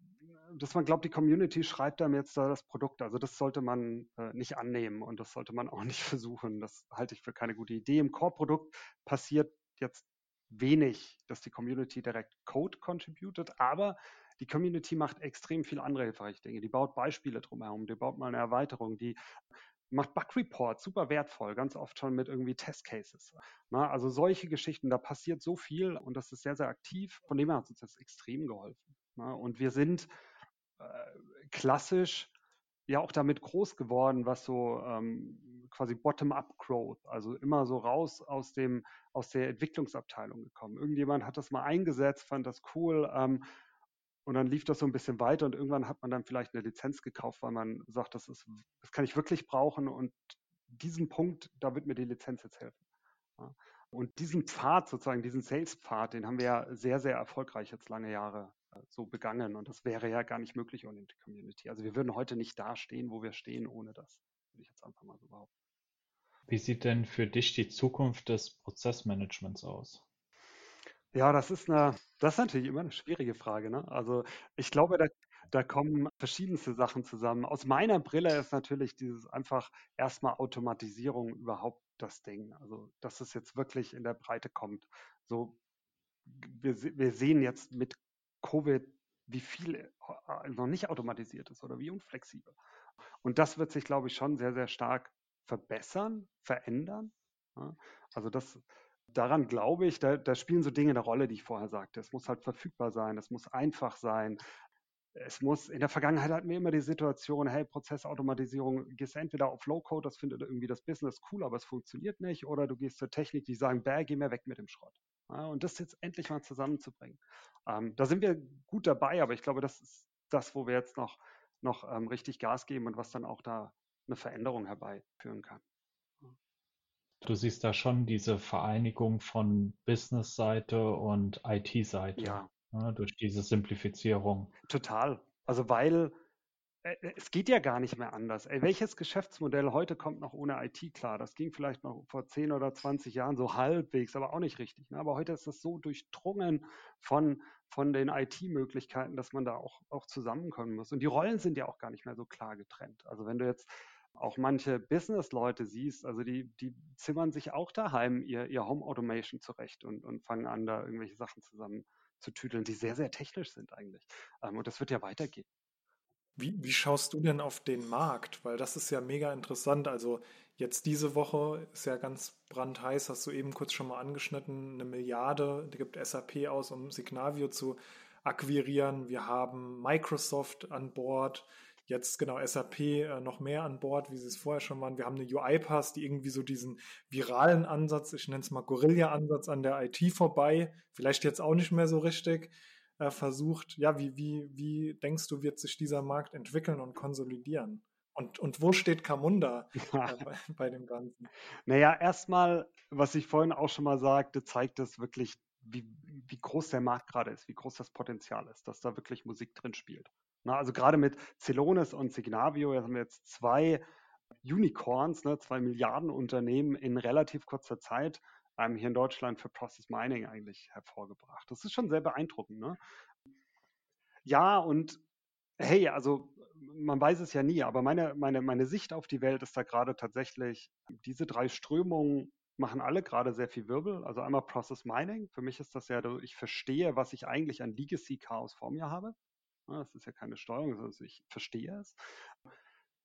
Speaker 1: dass man glaubt, die Community schreibt einem jetzt da das Produkt. Also das sollte man äh, nicht annehmen und das sollte man auch nicht versuchen. Das halte ich für keine gute Idee. Im Core-Produkt passiert jetzt wenig, dass die Community direkt Code contributed, aber die Community macht extrem viel andere hilfreiche Dinge. Die baut Beispiele drumherum, die baut mal eine Erweiterung, die macht Bug Reports, super wertvoll, ganz oft schon mit irgendwie Test Cases. Na, also solche Geschichten, da passiert so viel und das ist sehr, sehr aktiv. Von dem her hat uns das extrem geholfen. Na, und wir sind äh, klassisch ja auch damit groß geworden, was so ähm, quasi Bottom-up-Growth, also immer so raus aus dem aus der Entwicklungsabteilung gekommen. Irgendjemand hat das mal eingesetzt, fand das cool ähm, und dann lief das so ein bisschen weiter und irgendwann hat man dann vielleicht eine Lizenz gekauft, weil man sagt, das ist, das kann ich wirklich brauchen und diesen Punkt, da wird mir die Lizenz jetzt helfen. Ja. Und diesen Pfad sozusagen, diesen Sales-Pfad, den haben wir ja sehr, sehr erfolgreich jetzt lange Jahre so begangen. Und das wäre ja gar nicht möglich ohne die Community. Also wir würden heute nicht da stehen, wo wir stehen, ohne das. Würde ich jetzt einfach mal so behaupten.
Speaker 3: Wie sieht denn für dich die Zukunft des Prozessmanagements aus?
Speaker 1: Ja, das ist eine, das ist natürlich immer eine schwierige Frage. Ne? Also ich glaube, da, da kommen verschiedenste Sachen zusammen. Aus meiner Brille ist natürlich dieses einfach erstmal Automatisierung überhaupt das Ding. Also, dass es jetzt wirklich in der Breite kommt. So, wir, wir sehen jetzt mit Covid, wie viel äh, noch nicht automatisiert ist oder wie unflexibel. Und das wird sich, glaube ich, schon sehr, sehr stark verbessern, verändern. Also das, daran glaube ich, da, da, spielen so Dinge eine Rolle, die ich vorher sagte. Es muss halt verfügbar sein, es muss einfach sein. Es muss, in der Vergangenheit hatten wir immer die Situation, hey, Prozessautomatisierung, gehst entweder auf Low-Code, das findet irgendwie das Business cool, aber es funktioniert nicht, oder du gehst zur Technik, die sagen, bäh, geh mir weg mit dem Schrott. Ja, und das jetzt endlich mal zusammenzubringen. Ähm, da sind wir gut dabei, aber ich glaube, das ist das, wo wir jetzt noch, noch ähm, richtig Gas geben und was dann auch da eine Veränderung herbeiführen kann.
Speaker 3: Du siehst da schon diese Vereinigung von Business-Seite und IT-Seite
Speaker 1: Ja,
Speaker 3: ne, durch diese Simplifizierung.
Speaker 1: total. Also weil es geht ja gar nicht mehr anders. Ey, welches Geschäftsmodell heute kommt noch ohne IT klar? Das ging vielleicht noch vor 10 oder 20 Jahren so halbwegs, aber auch nicht richtig. Ne? Aber heute ist das so durchdrungen von, von den IT-Möglichkeiten, dass man da auch, auch zusammenkommen muss. Und die Rollen sind ja auch gar nicht mehr so klar getrennt. Also wenn du jetzt auch manche Business-Leute siehst, also die, die zimmern sich auch daheim ihr, ihr Home Automation zurecht und, und fangen an, da irgendwelche Sachen zusammen zu tüdeln, die sehr, sehr technisch sind eigentlich. Ähm, und das wird ja weitergehen.
Speaker 2: Wie, wie schaust du denn auf den Markt? Weil das ist ja mega interessant. Also jetzt diese Woche ist ja ganz brandheiß, hast du eben kurz schon mal angeschnitten, eine Milliarde gibt SAP aus, um Signavio zu akquirieren. Wir haben Microsoft an Bord. Jetzt genau SAP äh, noch mehr an Bord, wie sie es vorher schon waren. Wir haben eine UiPath, die irgendwie so diesen viralen Ansatz, ich nenne es mal Gorilla-Ansatz an der IT vorbei, vielleicht jetzt auch nicht mehr so richtig äh, versucht. Ja, wie, wie, wie denkst du, wird sich dieser Markt entwickeln und konsolidieren? Und, und wo steht Camunda äh, bei, bei, dem Ganzen?
Speaker 1: Naja, erstmal, was ich vorhin auch schon mal sagte, zeigt es wirklich, wie, wie groß der Markt gerade ist, wie groß das Potenzial ist, dass da wirklich Musik drin spielt. Na, also gerade mit Celonis und Signavio haben wir jetzt zwei Unicorns, ne, zwei Milliarden Unternehmen in relativ kurzer Zeit ähm, hier in Deutschland für Process Mining eigentlich hervorgebracht. Das ist schon sehr beeindruckend. Ne? Ja, und hey, also man weiß es ja nie, aber meine, meine, meine Sicht auf die Welt ist da gerade tatsächlich, diese drei Strömungen machen alle gerade sehr viel Wirbel. Also einmal Process Mining. Für mich ist das ja, ich verstehe, was ich eigentlich an Legacy Chaos vor mir habe. Das ist ja keine Steuerung, sondern ich verstehe es.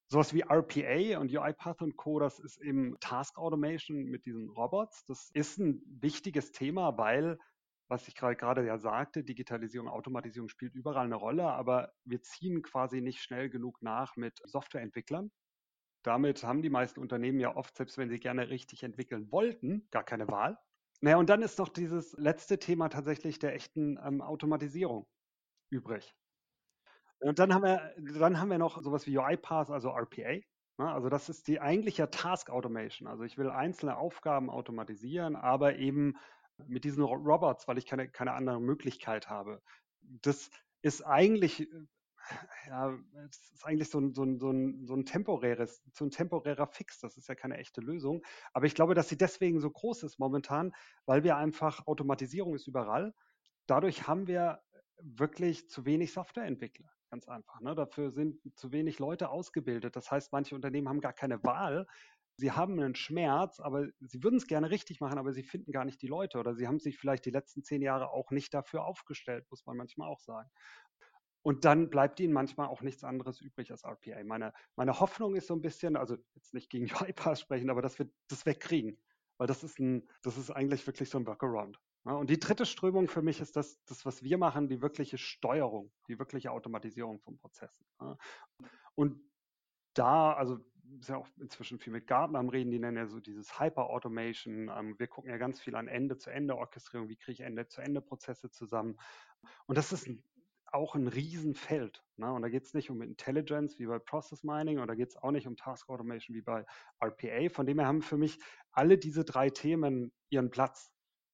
Speaker 1: Sowas wie RPA und UiPath und Co., das ist eben Task Automation mit diesen Robots. Das ist ein wichtiges Thema, weil, was ich gerade ja sagte, Digitalisierung, Automatisierung spielt überall eine Rolle, aber wir ziehen quasi nicht schnell genug nach mit Softwareentwicklern. Damit haben die meisten Unternehmen ja oft, selbst wenn sie gerne richtig entwickeln wollten, gar keine Wahl. Naja, und dann ist noch dieses letzte Thema tatsächlich der echten ähm, Automatisierung übrig. Und dann haben wir, dann haben wir noch sowas wie UiPath, also RPA. Ne? Also das ist die eigentliche Task Automation. Also ich will einzelne Aufgaben automatisieren, aber eben mit diesen Robots, weil ich keine, keine andere Möglichkeit habe. Das ist eigentlich, äh, ja, das ist eigentlich so ein, so ein, so ein, so ein temporäres, so ein temporärer Fix. Das ist ja keine echte Lösung. Aber ich glaube, dass sie deswegen so groß ist momentan, weil wir einfach, Automatisierung ist überall. Dadurch haben wir wirklich zu wenig Softwareentwickler. Ganz einfach. Ne? Dafür sind zu wenig Leute ausgebildet. Das heißt, manche Unternehmen haben gar keine Wahl. Sie haben einen Schmerz, aber sie würden es gerne richtig machen, aber sie finden gar nicht die Leute oder sie haben sich vielleicht die letzten zehn Jahre auch nicht dafür aufgestellt, muss man manchmal auch sagen. Und dann bleibt ihnen manchmal auch nichts anderes übrig als RPA. Meine, meine Hoffnung ist so ein bisschen, also jetzt nicht gegen UiPath sprechen, aber dass wir das wegkriegen. Weil das ist ein, das ist eigentlich wirklich so ein Workaround. Und die dritte Strömung für mich ist das, das, was wir machen, die wirkliche Steuerung, die wirkliche Automatisierung von Prozessen. Und da, also ist ja auch inzwischen viel mit Gartner am Reden, die nennen ja so dieses Hyper-Automation. Ähm, wir gucken ja ganz viel an Ende-zu-Ende-Orchestrierung, wie kriege ich Ende-zu-Ende-Prozesse zusammen. Und das ist ein, auch ein Riesenfeld. Ne? Und da geht es nicht um Intelligence wie bei Process Mining und da geht es auch nicht um Task Automation wie bei RPA. Von dem her haben für mich alle diese drei Themen ihren Platz.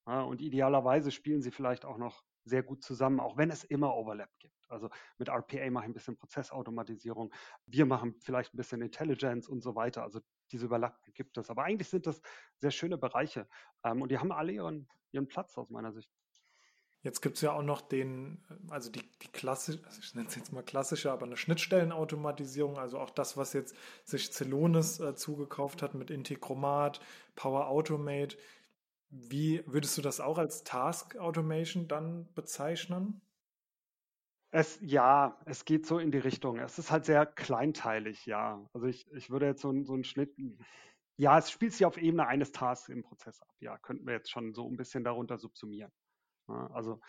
Speaker 1: Ja, und idealerweise spielen sie vielleicht auch noch sehr gut zusammen, auch wenn es immer Overlap gibt. Also mit RPA mache ich ein bisschen Prozessautomatisierung, wir machen vielleicht ein bisschen Intelligence und so weiter. Also diese Überlappung gibt es. Aber eigentlich sind das sehr schöne Bereiche ähm, und die haben alle ihren, ihren Platz aus meiner Sicht.
Speaker 2: Jetzt gibt es ja auch noch den, also die, die klassische, also ich nenne es jetzt mal klassische, aber eine Schnittstellenautomatisierung, also auch das, was jetzt sich Celonis äh, zugekauft hat mit Integromat, Power Automate. Wie würdest du das auch als Task Automation dann bezeichnen?
Speaker 1: Es, ja, es geht so in die Richtung. Es ist halt sehr kleinteilig, ja. Also ich, ich würde jetzt so, so einen Schnitt, ja, es spielt sich auf Ebene eines Tasks im Prozess ab. Ja, könnten wir jetzt schon so ein bisschen darunter subsumieren. Ja, also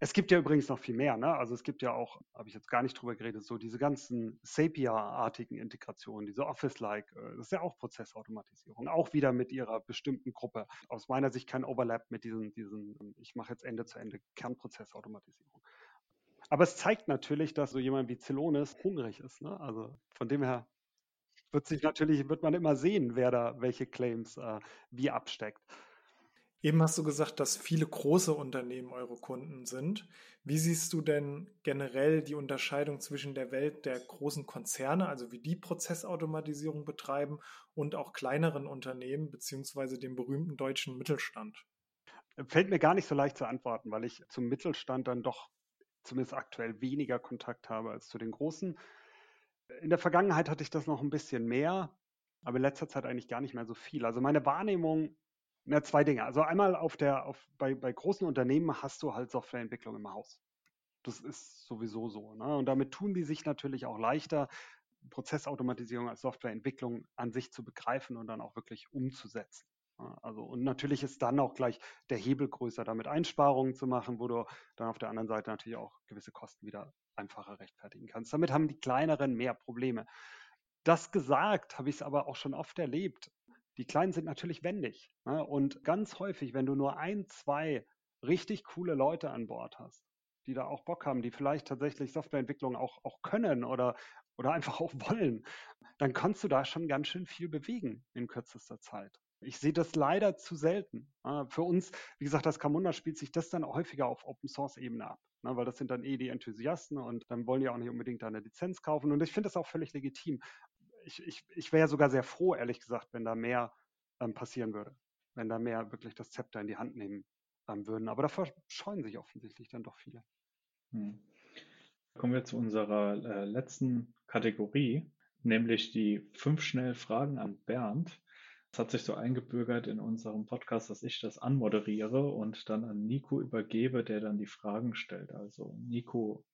Speaker 1: es gibt ja übrigens noch viel mehr. Ne? Also es gibt ja auch, habe ich jetzt gar nicht drüber geredet, so diese ganzen Sapia-artigen Integrationen, diese Office-like, äh, das ist ja auch Prozessautomatisierung, auch wieder mit ihrer bestimmten Gruppe. Aus meiner Sicht kein Overlap mit diesen, diesen ich mache jetzt Ende-zu-Ende Kernprozessautomatisierung. Aber es zeigt natürlich, dass so jemand wie Celonis hungrig ist. Ne? Also von dem her wird sich natürlich, wird man immer sehen, wer da welche Claims äh, wie absteckt.
Speaker 2: Eben hast du gesagt, dass viele große Unternehmen eure Kunden sind. Wie siehst du denn generell die Unterscheidung zwischen der Welt der großen Konzerne, also wie die Prozessautomatisierung betreiben, und auch kleineren Unternehmen beziehungsweise dem berühmten deutschen Mittelstand?
Speaker 1: Fällt mir gar nicht so leicht zu antworten, weil ich zum Mittelstand dann doch zumindest aktuell weniger Kontakt habe als zu den großen. In der Vergangenheit hatte ich das noch ein bisschen mehr, aber in letzter Zeit eigentlich gar nicht mehr so viel. Also meine Wahrnehmung na, zwei Dinge. Also einmal auf der, auf, bei, bei großen Unternehmen hast du halt Softwareentwicklung im Haus. Das ist sowieso so. Ne? Und damit tun die sich natürlich auch leichter, Prozessautomatisierung als Softwareentwicklung an sich zu begreifen und dann auch wirklich umzusetzen. Also, und natürlich ist dann auch gleich der Hebel größer, damit Einsparungen zu machen, wo du dann auf der anderen Seite natürlich auch gewisse Kosten wieder einfacher rechtfertigen kannst. Damit haben die kleineren mehr Probleme. Das gesagt, habe ich es aber auch schon oft erlebt. Die Kleinen sind natürlich wendig. Ne? Und ganz häufig, wenn du nur ein, zwei richtig coole Leute an Bord hast, die da auch Bock haben, die vielleicht tatsächlich Softwareentwicklung auch, auch können oder, oder einfach auch wollen, dann kannst du da schon ganz schön viel bewegen in kürzester Zeit. Ich sehe das leider zu selten. Für uns, wie gesagt, das Camunda spielt sich das dann häufiger auf Open Source Ebene ab, ne? weil das sind dann eh die Enthusiasten und dann wollen die auch nicht unbedingt eine Lizenz kaufen. Und ich finde das auch völlig legitim ich, ich, ich wäre sogar sehr froh, ehrlich gesagt, wenn da mehr ähm, passieren würde. Wenn da mehr wirklich das Zepter in die Hand nehmen ähm, würden. Aber davor scheuen sich offensichtlich dann doch viele.
Speaker 3: Hm. Kommen wir zu unserer äh, letzten Kategorie, nämlich die fünf schnell Fragen an Bernd. Es hat sich so eingebürgert in unserem Podcast, dass ich das anmoderiere und dann an Nico übergebe, der dann die Fragen stellt. Also Nico,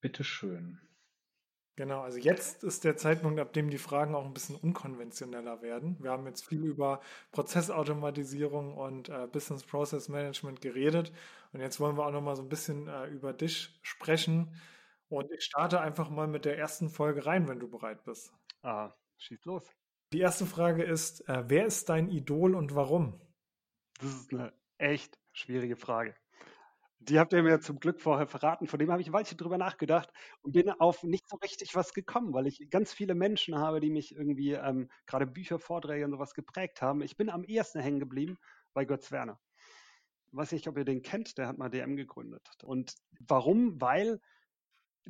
Speaker 3: bitteschön.
Speaker 2: Genau, also jetzt ist der Zeitpunkt, ab dem die Fragen auch ein bisschen unkonventioneller werden. Wir haben jetzt viel über Prozessautomatisierung und äh, Business Process Management geredet und jetzt wollen wir auch noch mal so ein bisschen äh, über dich sprechen. Und ich starte einfach mal mit der ersten Folge rein, wenn du bereit bist.
Speaker 1: Ah, schieß los.
Speaker 2: Die erste Frage ist, äh, wer ist dein Idol und warum?
Speaker 1: Das ist eine echt schwierige Frage. Die habt ihr mir zum Glück vorher verraten. Von dem habe ich ein Weilchen drüber nachgedacht und bin auf nicht so richtig was gekommen, weil ich ganz viele Menschen habe, die mich irgendwie ähm, gerade Bücher, Vorträge und sowas geprägt haben. Ich bin am ehesten hängen geblieben bei Götz Werner. Ich weiß nicht, ob ihr den kennt, der hat mal DM gegründet. Und warum? Weil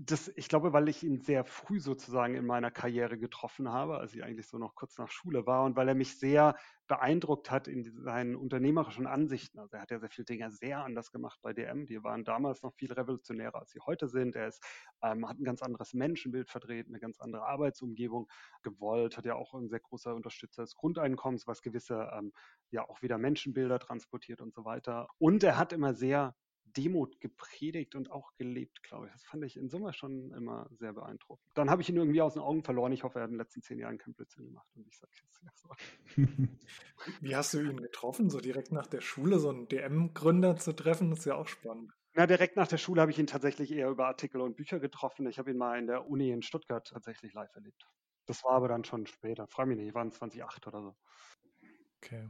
Speaker 1: das, ich glaube, weil ich ihn sehr früh sozusagen in meiner Karriere getroffen habe, als ich eigentlich so noch kurz nach Schule war und weil er mich sehr beeindruckt hat in seinen unternehmerischen Ansichten. Also er hat ja sehr viele Dinge sehr anders gemacht bei DM. Die waren damals noch viel revolutionärer, als sie heute sind. Er ist, ähm, hat ein ganz anderes Menschenbild vertreten, eine ganz andere Arbeitsumgebung gewollt, hat ja auch ein sehr großer Unterstützer des Grundeinkommens, was gewisse ähm, ja auch wieder Menschenbilder transportiert und so weiter. Und er hat immer sehr Demut gepredigt und auch gelebt, glaube ich. Das fand ich in Summe schon immer sehr beeindruckend. Dann habe ich ihn irgendwie aus den Augen verloren. Ich hoffe, er hat in den letzten zehn Jahren keinen Blödsinn gemacht. Und ich sage jetzt ja so.
Speaker 2: Wie hast du ihn getroffen? So direkt nach der Schule so einen DM-Gründer zu treffen, das ist ja auch spannend.
Speaker 1: Na, direkt nach der Schule habe ich ihn tatsächlich eher über Artikel und Bücher getroffen. Ich habe ihn mal in der Uni in Stuttgart tatsächlich live erlebt. Das war aber dann schon später. Frag mich nicht, waren 2008 oder so.
Speaker 2: Okay.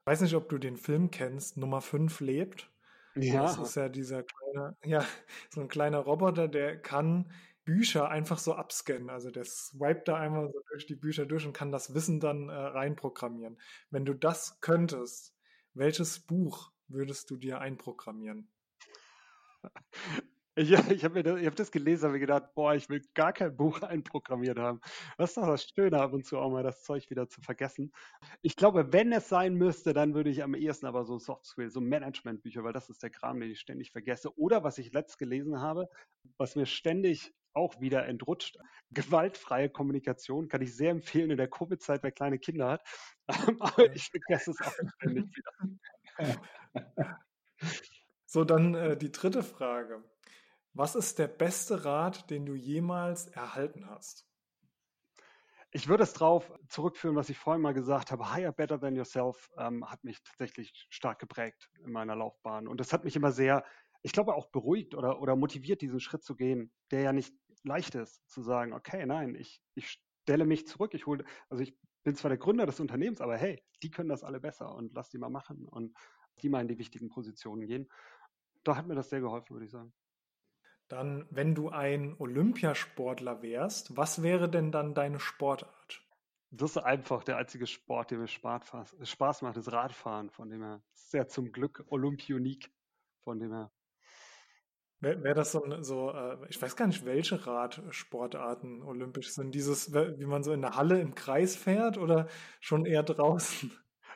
Speaker 2: Ich weiß nicht, ob du den Film kennst, Nummer 5 lebt. Ja. Das ist ja dieser kleine, ja, so ein kleiner Roboter, der kann Bücher einfach so abscannen. Also der swipet da einmal so durch die Bücher durch und kann das Wissen dann äh, reinprogrammieren. Wenn du das könntest, welches Buch würdest du dir einprogrammieren?
Speaker 1: Ich, ich habe das, hab das gelesen und mir gedacht, boah, ich will gar kein Buch einprogrammiert haben. Das ist doch das Schöne, ab und zu auch mal das Zeug wieder zu vergessen. Ich glaube, wenn es sein müsste, dann würde ich am ehesten aber so Soft Skill, so Managementbücher, weil das ist der Kram, den ich ständig vergesse. Oder was ich letzt gelesen habe, was mir ständig auch wieder entrutscht. Gewaltfreie Kommunikation kann ich sehr empfehlen in der Covid-Zeit, wer kleine Kinder hat. Aber ich vergesse es auch ständig wieder.
Speaker 2: So, dann äh, die dritte Frage. Was ist der beste Rat, den du jemals erhalten hast?
Speaker 1: Ich würde es darauf zurückführen, was ich vorhin mal gesagt habe. Hire better than yourself ähm, hat mich tatsächlich stark geprägt in meiner Laufbahn. Und das hat mich immer sehr, ich glaube, auch beruhigt oder, oder motiviert, diesen Schritt zu gehen, der ja nicht leicht ist, zu sagen, okay, nein, ich, ich stelle mich zurück, ich hole, also ich bin zwar der Gründer des Unternehmens, aber hey, die können das alle besser und lass die mal machen und die mal in die wichtigen Positionen gehen. Da hat mir das sehr geholfen, würde ich sagen.
Speaker 2: Dann, wenn du ein Olympiasportler wärst, was wäre denn dann deine Sportart?
Speaker 1: Das ist einfach der einzige Sport, der mir Spaß macht, ist Radfahren, von dem her sehr zum Glück Olympionik, von dem her.
Speaker 2: Wäre wär das so, so äh, ich weiß gar nicht, welche Radsportarten olympisch sind. Dieses, wie man so in der Halle im Kreis fährt oder schon eher draußen?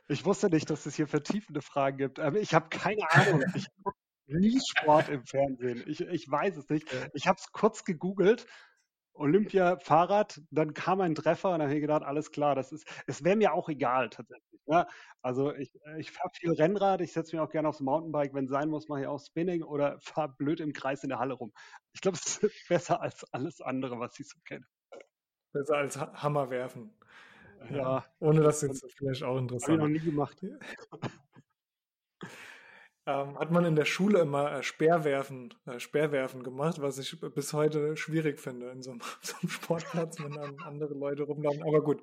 Speaker 1: Ich wusste nicht, dass es hier vertiefende Fragen gibt. Aber ich habe keine Ahnung. Ich gucke nie Sport im Fernsehen. Ich, ich weiß es nicht. Ich habe es kurz gegoogelt. Olympia Fahrrad, dann kam ein Treffer und dann habe ich gedacht, alles klar, das ist, es wäre mir auch egal tatsächlich. Ja? Also ich, ich fahre viel Rennrad, ich setze mich auch gerne aufs Mountainbike, wenn es sein muss, mache ich auch Spinning oder fahre blöd im Kreis in der Halle rum. Ich glaube, es ist besser als alles andere, was ich so kenne.
Speaker 2: Besser als Hammer werfen.
Speaker 1: Ja.
Speaker 2: Ohne das jetzt vielleicht auch interessant.
Speaker 1: Habe ich noch nie gemacht.
Speaker 2: Ähm, hat man in der Schule immer äh, Speerwerfen, äh, Speerwerfen gemacht, was ich bis heute schwierig finde in so einem, so einem Sportplatz, wenn dann andere Leute rumlaufen. Aber gut.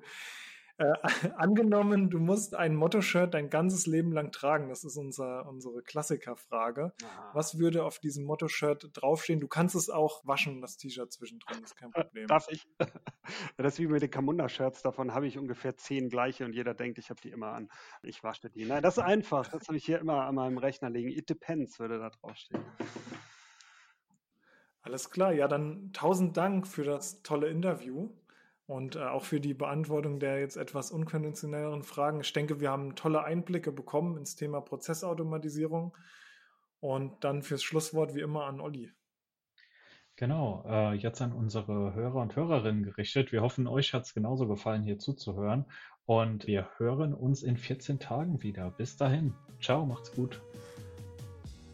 Speaker 2: Äh, angenommen, du musst ein Motto-Shirt dein ganzes Leben lang tragen. Das ist unser, unsere Klassikerfrage. Was würde auf diesem Motto-Shirt draufstehen? Du kannst es auch waschen, das T-Shirt zwischendrin, ist kein Problem.
Speaker 1: Darf ich? Das ist wie mit den Kamunda-Shirts. Davon habe ich ungefähr zehn gleiche und jeder denkt, ich habe die immer an. Ich wasche die. Nein, das ist einfach. Das habe ich hier immer an meinem Rechner liegen. It depends würde da draufstehen.
Speaker 2: Alles klar, ja, dann tausend Dank für das tolle Interview und äh, auch für die Beantwortung der jetzt etwas unkonventionelleren Fragen. Ich denke, wir haben tolle Einblicke bekommen ins Thema Prozessautomatisierung. Und dann fürs Schlusswort wie immer an Olli.
Speaker 3: Genau, äh, jetzt an unsere Hörer und Hörerinnen gerichtet. Wir hoffen, euch hat es genauso gefallen, hier zuzuhören. Und wir hören uns in 14 Tagen wieder. Bis dahin. Ciao, macht's gut.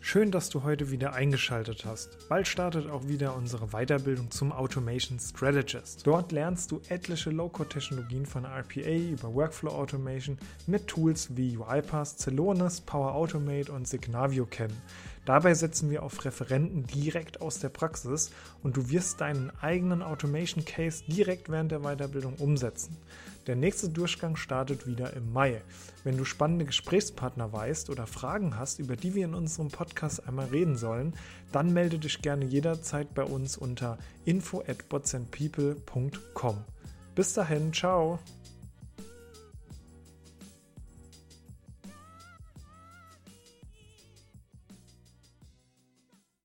Speaker 2: Schön, dass du heute wieder eingeschaltet hast. Bald startet auch wieder unsere Weiterbildung zum Automation Strategist. Dort lernst du etliche Low-Code-Technologien von RPA über Workflow Automation mit Tools wie UiPath, Celonis, Power Automate und Signavio kennen. Dabei setzen wir auf Referenten direkt aus der Praxis und du wirst deinen eigenen Automation Case direkt während der Weiterbildung umsetzen. Der nächste Durchgang startet wieder im Mai. Wenn du spannende Gesprächspartner weißt oder Fragen hast, über die wir in unserem Podcast einmal reden sollen, dann melde dich gerne jederzeit bei uns unter info at Bis dahin, ciao!